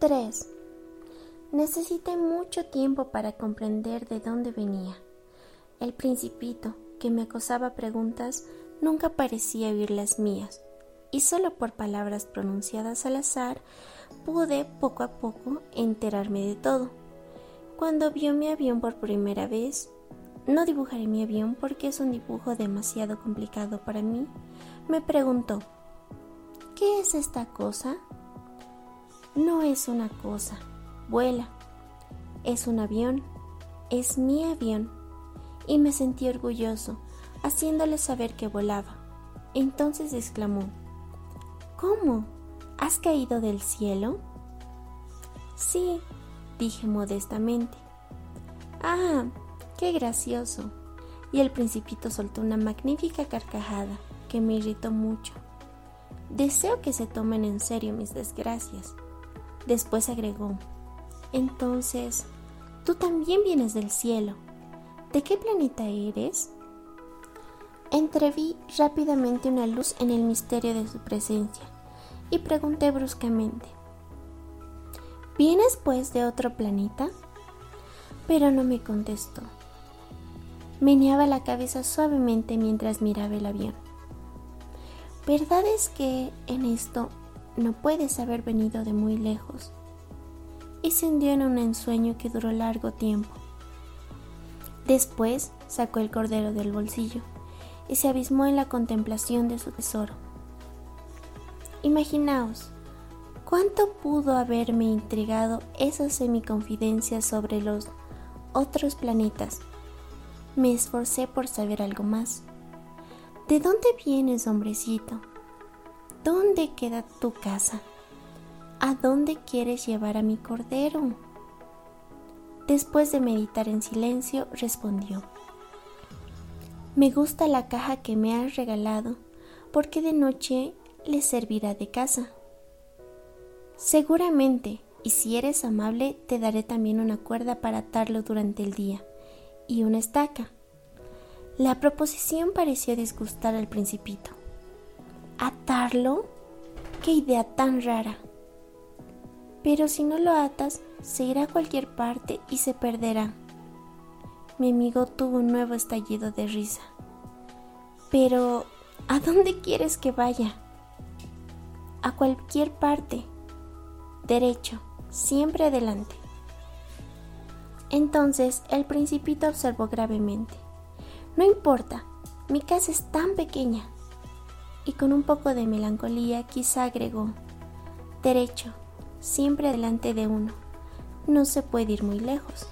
3. Necesité mucho tiempo para comprender de dónde venía. El principito, que me acosaba preguntas, nunca parecía oír las mías, y solo por palabras pronunciadas al azar pude poco a poco enterarme de todo. Cuando vio mi avión por primera vez, no dibujaré mi avión porque es un dibujo demasiado complicado para mí, me preguntó, ¿qué es esta cosa? No es una cosa, vuela. Es un avión, es mi avión. Y me sentí orgulloso, haciéndole saber que volaba. Entonces exclamó, ¿Cómo? ¿Has caído del cielo? Sí, dije modestamente. Ah, qué gracioso. Y el principito soltó una magnífica carcajada que me irritó mucho. Deseo que se tomen en serio mis desgracias. Después agregó, entonces, tú también vienes del cielo. ¿De qué planeta eres? Entreví rápidamente una luz en el misterio de su presencia y pregunté bruscamente, ¿Vienes pues de otro planeta? Pero no me contestó. Meneaba la cabeza suavemente mientras miraba el avión. Verdad es que en esto no puedes haber venido de muy lejos. Y se hundió en un ensueño que duró largo tiempo. Después sacó el cordero del bolsillo y se abismó en la contemplación de su tesoro. Imaginaos, ¿cuánto pudo haberme intrigado esa semiconfidencia sobre los otros planetas? Me esforcé por saber algo más. ¿De dónde vienes, hombrecito? ¿Dónde queda tu casa? ¿A dónde quieres llevar a mi cordero? Después de meditar en silencio, respondió, Me gusta la caja que me has regalado, porque de noche le servirá de casa. Seguramente, y si eres amable, te daré también una cuerda para atarlo durante el día, y una estaca. La proposición pareció disgustar al principito. ¿Atarlo? ¡Qué idea tan rara! Pero si no lo atas, se irá a cualquier parte y se perderá. Mi amigo tuvo un nuevo estallido de risa. Pero, ¿a dónde quieres que vaya? A cualquier parte. Derecho, siempre adelante. Entonces el principito observó gravemente. No importa, mi casa es tan pequeña. Y con un poco de melancolía quizá agregó, derecho, siempre delante de uno. No se puede ir muy lejos.